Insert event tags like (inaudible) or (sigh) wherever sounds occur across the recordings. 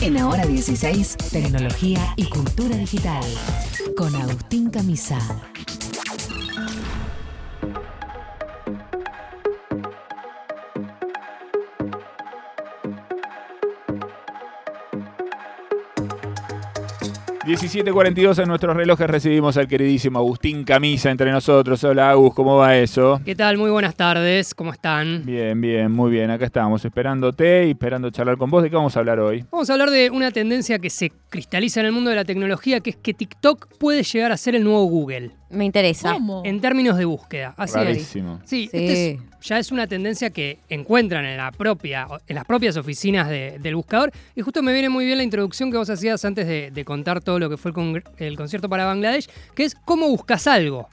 En Ahora 16, tecnología y cultura digital. Con Agustín Camisa. 17.42 en nuestros relojes recibimos al queridísimo Agustín Camisa entre nosotros. Hola Agus, ¿cómo va eso? ¿Qué tal? Muy buenas tardes, ¿cómo están? Bien, bien, muy bien. Acá estamos esperándote y esperando charlar con vos. ¿De qué vamos a hablar hoy? Vamos a hablar de una tendencia que se cristaliza en el mundo de la tecnología, que es que TikTok puede llegar a ser el nuevo Google. Me interesa. En términos de búsqueda. Así es. Sí, Sí. este es- ya es una tendencia que encuentran en, la propia, en las propias oficinas de- del buscador. Y justo me viene muy bien la introducción que vos hacías antes de, de contar todo lo que fue el, congre- el concierto para Bangladesh, que es cómo buscas algo.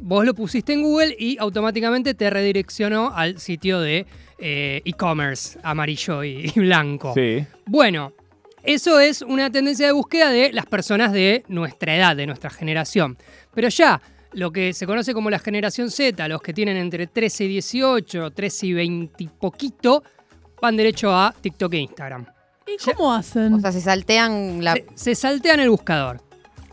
Vos lo pusiste en Google y automáticamente te redireccionó al sitio de eh, e-commerce amarillo y, y blanco. Sí. Bueno, eso es una tendencia de búsqueda de las personas de nuestra edad, de nuestra generación. Pero ya, lo que se conoce como la generación Z, los que tienen entre 13 y 18, 13 y 20 y poquito, van derecho a TikTok e Instagram. ¿Y cómo hacen? O sea, se saltean la. Se, se saltean el buscador.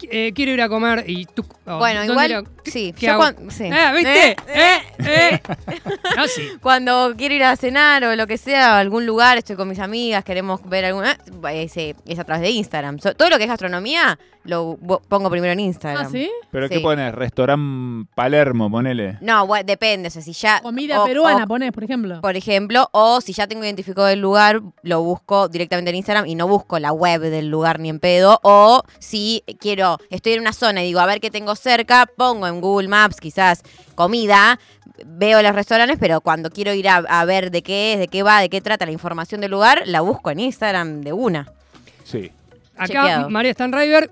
Eh, quiero ir a comer y tú... oh, Bueno, ¿dónde igual, sí, ¿Qué yo hago? cuan- sí. Eh, ¿Viste? Eh, ¿Eh? ¿Eh? (laughs) No, sí. Cuando quiero ir a cenar o lo que sea, a algún lugar, estoy con mis amigas, queremos ver alguna. Es, eh, es a través de Instagram. So- todo lo que es gastronomía lo pongo primero en Instagram. ¿Ah, sí? ¿Pero Sí. qué pones? Restaurante Palermo, ponele. No, bueno, depende. O sea, si ya. Comida o- peruana, o- ponés, por ejemplo. por ejemplo, o si ya tengo identificado el lugar, lo busco directamente en Instagram y no busco la web del lugar ni en pedo. O si quiero, estoy en una zona y digo, a ver qué tengo cerca, pongo en Google Maps quizás comida, veo los restaurantes, pero cuando quiero ir a, a ver de qué es, de qué va, de qué trata la información del lugar, la busco en Instagram de una. Sí. Acá Chequeado. María Stanriver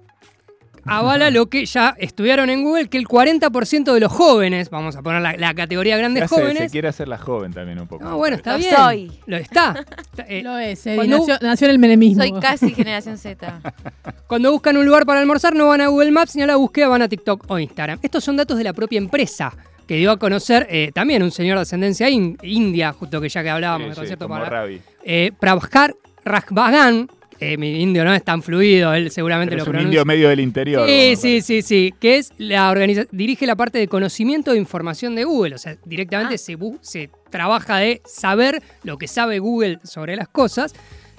avala lo que ya estudiaron en Google, que el 40% de los jóvenes, vamos a poner la, la categoría grandes hace- se jóvenes. quiere hacer la joven también un poco. No, bueno, está Lo bien. soy. Lo está. Está, (laughs) eh, Lo es, eh, cuando- nació, nació en el menemismo. Soy casi generación Z. (laughs) (laughs) Cuando buscan un lugar para almorzar, no van a Google Maps ni a la búsqueda, van a TikTok o Instagram. Estos son datos de la propia empresa que dio a conocer eh, también un señor de ascendencia in- india, justo que ya que hablábamos Sí, del sí, concierto para. Ravi. Eh, Prabhakar Rajbagan, eh, mi indio no es tan fluido, él seguramente Pero lo es un pronuncia. indio medio del interior. Sí, sí, sí, sí. Que es la organiza dirige la parte de conocimiento de información de Google. O sea, directamente Ah. se trabaja de saber lo que sabe Google sobre las cosas.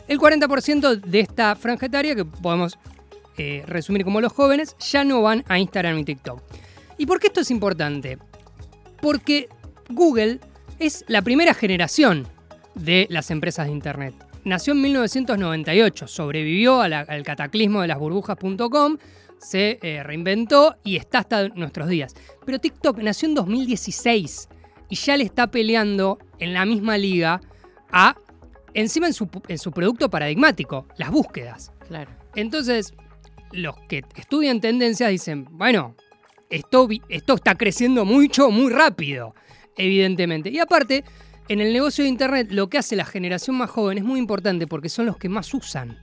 El 40% de esta franja etaria, que podemos eh, resumir como los jóvenes, ya no van a Instagram y TikTok. ¿Y por qué esto es importante? Porque Google es la primera generación de las empresas de Internet. Nació en 1998, sobrevivió la- al cataclismo de las burbujas.com, se eh, reinventó y está hasta nuestros días. Pero TikTok nació en 2016 y ya le está peleando en la misma liga a, encima en su, en su producto paradigmático, las búsquedas. Claro. Entonces, los que estudian tendencias dicen, bueno, esto está creciendo mucho, muy rápido, evidentemente. Y aparte, en el negocio de Internet, lo que hace la generación más joven es muy importante porque son los que más usan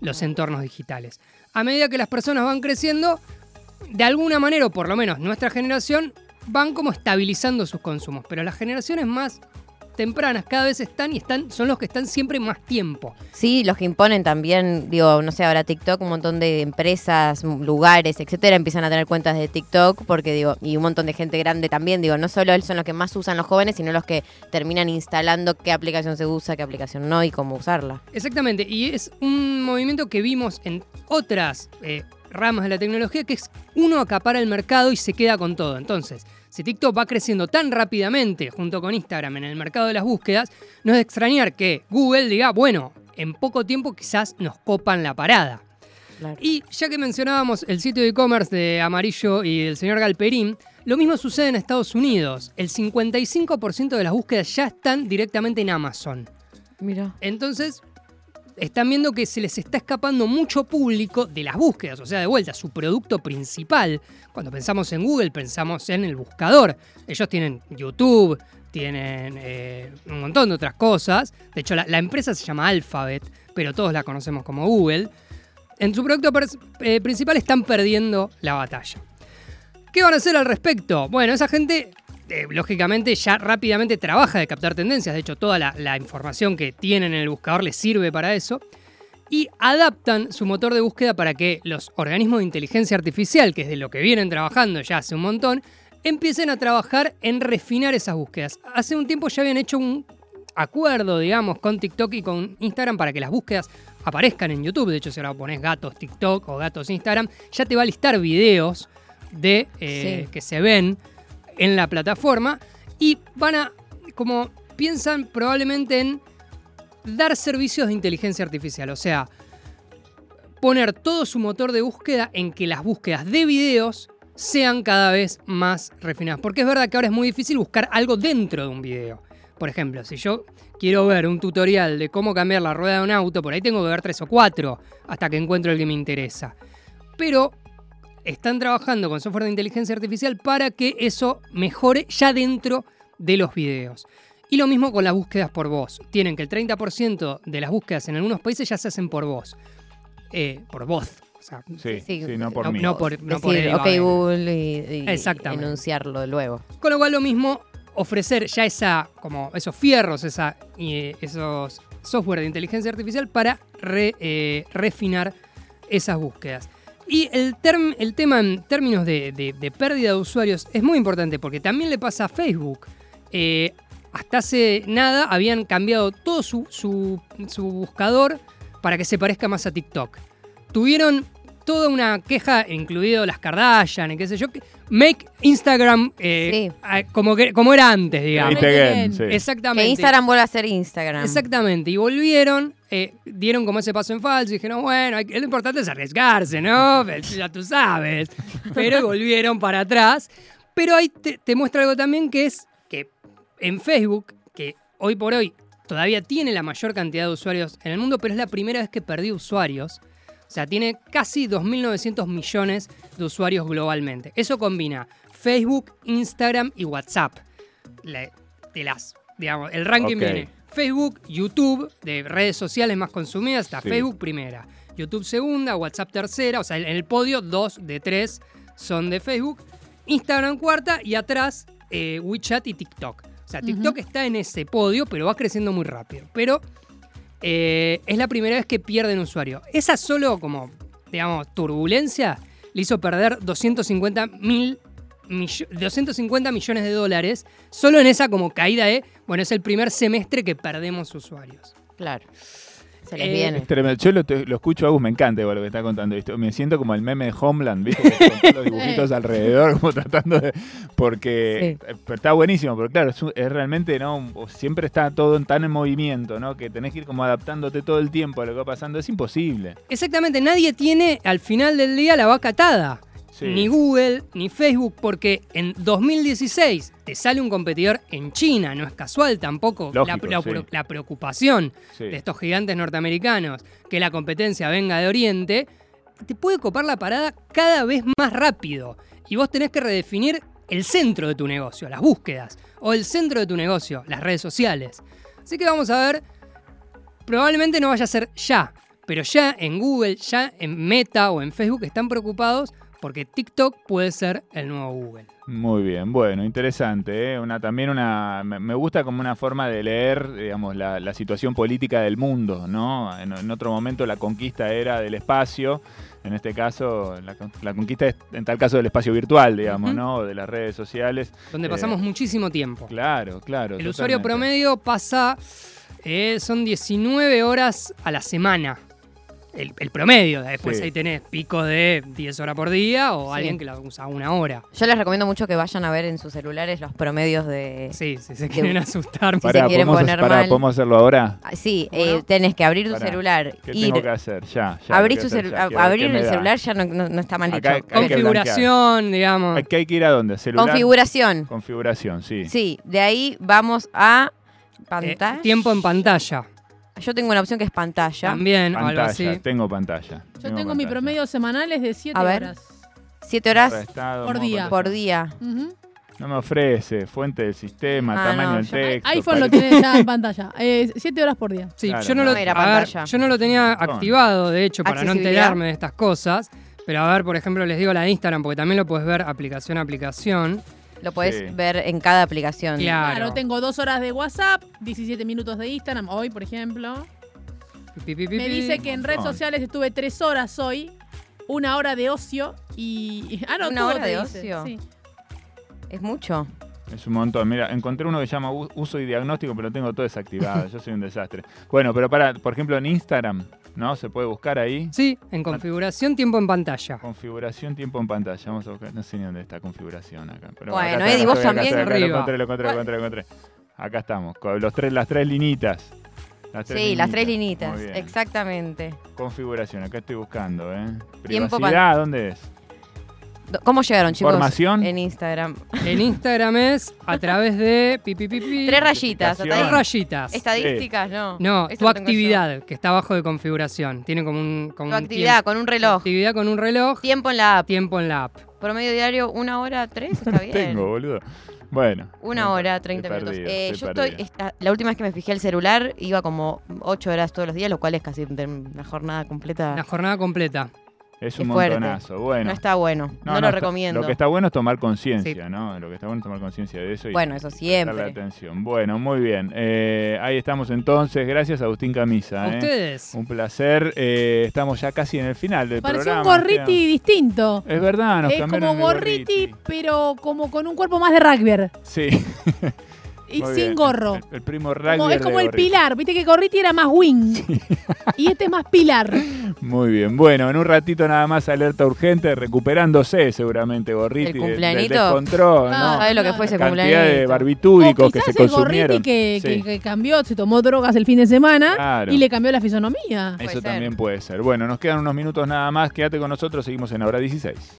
los entornos digitales. A medida que las personas van creciendo, de alguna manera, o por lo menos nuestra generación, van como estabilizando sus consumos. Pero las generaciones más tempranas cada vez están y están, son los que están siempre más tiempo. Sí, los que imponen también, digo, no sé, ahora TikTok, un montón de empresas, lugares, etcétera, empiezan a tener cuentas de TikTok, porque digo, y un montón de gente grande también, digo, no solo él son los que más usan los jóvenes, sino los que terminan instalando qué aplicación se usa, qué aplicación no y cómo usarla. Exactamente, y es un movimiento que vimos en otras eh, ramas de la tecnología, que es uno acapara el mercado y se queda con todo. Entonces, si TikTok va creciendo tan rápidamente junto con Instagram en el mercado de las búsquedas, no es de extrañar que Google diga, bueno, en poco tiempo quizás nos copan la parada. Claro. Y ya que mencionábamos el sitio de e-commerce de Amarillo y del señor Galperín, lo mismo sucede en Estados Unidos. El 55% de las búsquedas ya están directamente en Amazon. Mira. Entonces, están viendo que se les está escapando mucho público de las búsquedas, o sea, de vuelta, su producto principal. Cuando pensamos en Google, pensamos en el buscador. Ellos tienen YouTube, tienen eh, un montón de otras cosas. De hecho, la, empresa se llama Alphabet, pero todos la conocemos como Google. En su producto eh, principal están perdiendo la batalla. ¿Qué van a hacer al respecto? Bueno, esa gente eh, lógicamente ya rápidamente trabaja de captar tendencias. De hecho, toda la, la información que tienen en el buscador les sirve para eso. Y adaptan su motor de búsqueda para que los organismos de inteligencia artificial, que es de lo que vienen trabajando ya hace un montón, empiecen a trabajar en refinar esas búsquedas. Hace un tiempo ya habían hecho un acuerdo, digamos, con TikTok y con Instagram para que las búsquedas aparezcan en YouTube. De hecho, si ahora pones gatos TikTok o gatos Instagram, ya te va a listar videos de eh, Sí. que se ven en la plataforma y van a, como piensan probablemente en dar servicios de inteligencia artificial. O sea, poner todo su motor de búsqueda en que las búsquedas de videos sean cada vez más refinadas. Porque es verdad que ahora es muy difícil buscar algo dentro de un video. Por ejemplo, si yo quiero ver un tutorial de cómo cambiar la rueda de un auto, por ahí tengo que ver tres o cuatro hasta que encuentro el que me interesa. Pero están trabajando con software de inteligencia artificial para que eso mejore ya dentro de los videos. Y lo mismo con las búsquedas por voz. Tienen que el 30% de las búsquedas en algunos países ya se hacen por voz. Eh, por voz. O sea, Sí, sí, Sí, no por no, mí. no por, no por Decir, ok. Google y, y Exactamente. enunciarlo luego. Con lo cual lo mismo ofrecer ya esa, como esos fierros, esa, y, esos software de inteligencia artificial para re- eh, refinar esas búsquedas. Y el, tema en términos de, pérdida de usuarios es muy importante porque también le pasa a Facebook. Eh, hasta hace nada habían cambiado todo su- su buscador para que se parezca más a TikTok. Tuvieron toda una queja, incluido las Kardashian y qué sé yo, que make Instagram eh, Sí. como, que, como era antes, digamos. Sí. Exactamente. Que Instagram vuelva a ser Instagram. Exactamente, y volvieron, eh, dieron como ese paso en falso y dijeron, bueno, hay lo importante es arriesgarse, ¿no? Ya tú sabes. Pero (laughs) volvieron para atrás. Pero ahí te, te muestra algo también que es que en Facebook, que hoy por hoy todavía tiene la mayor cantidad de usuarios en el mundo, pero es la primera vez que perdió usuarios. O sea, tiene casi 2.900 millones de usuarios globalmente. Eso combina Facebook, Instagram y WhatsApp. La- de las, digamos, el ranking viene Facebook, YouTube, de redes sociales más consumidas, está Sí. Facebook primera, YouTube segunda, WhatsApp tercera, o sea, en el podio dos de tres son de Facebook, Instagram cuarta y atrás eh, WeChat y TikTok. O sea, TikTok está en ese podio, pero va creciendo muy rápido. Pero eh, es la primera vez que pierden usuario. Esa solo como, digamos, turbulencia le hizo perder 250 mil 250 millones de dólares solo en esa como caída de, bueno, es el primer semestre que perdemos usuarios. Claro. Se les Eh, viene. Es tremendo. Yo lo, te- lo escucho a Agus, me encanta igual lo que está contando. Me siento como el meme de Homeland, ¿viste? Con todos los dibujitos (laughs) alrededor, como tratando de. Porque. eh, está buenísimo, pero claro, es, un- es realmente, ¿no? Siempre está todo en- tan en movimiento, ¿no? Que tenés que ir como adaptándote todo el tiempo a lo que va pasando. Es imposible. Exactamente, nadie tiene al final del día la vaca atada. Sí. Ni Google, ni Facebook, porque en 2016 te sale un competidor en China, no es casual tampoco la- Lógico, la, sí. la preocupación Sí. de estos gigantes norteamericanos, que la competencia venga de Oriente, te puede copar la parada cada vez más rápido. Y vos tenés que redefinir el centro de tu negocio, las búsquedas, o el centro de tu negocio, las redes sociales. Así que vamos a ver, probablemente no vaya a ser ya, pero ya en Google, ya en Meta o en Facebook están preocupados porque TikTok puede ser el nuevo Google. Muy bien, bueno, interesante. ¿eh? Una, también una, me, gusta como una forma de leer, digamos, la, la situación política del mundo, ¿no? En, en otro momento la conquista era del espacio, en este caso la, con- la conquista es en tal caso del espacio virtual, digamos. ¿no? O de las redes sociales. Donde Eh, pasamos muchísimo tiempo. Claro, claro. El usuario promedio pasa, eh, son 19 horas a la semana. El, el promedio, después Sí. ahí tenés picos de 10 horas por día o Sí. alguien que la usa una hora. Yo les recomiendo mucho que vayan a ver en sus celulares los promedios de... Sí, si se quieren asustar. Sí. Pará, se quieren ¿podemos, poner mal. ¿podemos hacerlo ahora? Ah, Sí, Bueno. eh, tenés que abrir tu celular, ¿Qué ir, tengo que hacer? Ya, ya. abrir, hacer celu- ya. a- Quiero- abrir ¿qué me el celular ya no, no- no está mal Acá- dicho. hay Configuración, digamos. Hay que, hay que ir a dónde? ¿Celular? Configuración. Configuración, sí. Sí, de ahí vamos a Eh, pantalla. tiempo en pantalla. Yo tengo una opción que es pantalla. También, o algo Pantalla, así. tengo pantalla. Yo tengo mi promedio semanal es de 7 A ver. horas. Siete horas Arrestado, por día. por día. No me ofrece fuente del sistema, Ah, tamaño no, del texto. iPhone lo tiene ya en pantalla. 7 horas por día. Sí, Claro, yo, no lo, no era a ver, pantalla. yo no lo tenía activado, de hecho, para no enterarme de estas cosas. Pero a ver, por ejemplo, les digo la de Instagram, porque también lo puedes ver aplicación a aplicación. Lo podés Sí. ver en cada aplicación. Claro. Claro, tengo dos horas de WhatsApp, 17 minutos de Instagram, hoy, por ejemplo. Pi, pi, pi, Me pi. dice que en redes sociales estuve tres horas hoy, una hora de ocio y... Ah, no, ¿Una hora de dice, ocio? sí. Es mucho. Es un montón. Mira, encontré uno que se llama uso y diagnóstico, pero tengo todo desactivado. (laughs) Yo soy un desastre. Bueno, pero para, por ejemplo, en Instagram, ¿no? Se puede buscar ahí. Sí, en configuración, tiempo en pantalla. Configuración, tiempo en pantalla. Vamos a buscar. No sé ni dónde está configuración acá. Pero Bueno, acá Eddie, vos acá también. acá Arriba. Lo encontré, lo encontré, lo encontré, lo encontré. Acá estamos. Con los tres, las tres linitas. Las Sí, las tres linitas. Exactamente. Configuración, acá estoy buscando, ¿eh? Tiempo Privacidad, ¿dónde es? ¿Cómo llegaron, chicos? Información. En Instagram. En Instagram es a (laughs) través de pi, pi, pi, pi. Tres rayitas. Tres rayitas. Estadísticas, no. No, Eso tu yo. actividad, que está abajo de configuración. Tiene como un. como Tu un actividad tiempo- con un reloj. Actividad con un reloj, Tiempo en la app. tiempo en la app. Promedio diario, una hora, tres, está (laughs) bien. Tengo, boludo. Bueno. Una hora, 30 Estoy minutos. perdido, Eh, estoy yo estoy, esta- la última vez que me fijé el celular iba como 8 horas todos los días, lo cual es casi una jornada completa. La jornada completa. Es un montonazo. Bueno. No está bueno, no, lo está- recomiendo. Lo que está bueno es tomar conciencia, ¿no? Lo que está bueno es tomar conciencia de eso y Bueno, eso prestarle siempre. atención. Bueno, muy bien. Eh, ahí estamos entonces. Gracias, Agustín Camisa. ¿A ¿eh? ustedes? Un placer. Eh, estamos ya casi en el final del Pareció un programa. gorriti Queda- distinto. Es verdad, nos Es como el gorriti, pero como con un cuerpo más de rugby. Sí. (laughs) Y muy sin bien. gorro. El, el primo Como- es como de el gorriti. pilar. Viste que Gorriti era más wing. Y este es más pilar. (laughs) Muy bien. Bueno, en un ratito nada más alerta urgente, recuperándose seguramente Gorriti ¿El del- del cumpleañito? descontrol, Ah, ¿no? ¿Sabes lo que fue ese Cantidad de? O barbitúricos que se consumieron. Gorriti que, que- Sí. que cambió, se tomó drogas el fin de semana Claro. y le cambió la fisonomía. Eso Puede ser. también puede ser. Bueno, nos quedan unos minutos nada más. Quédate con nosotros, seguimos en Hora 16.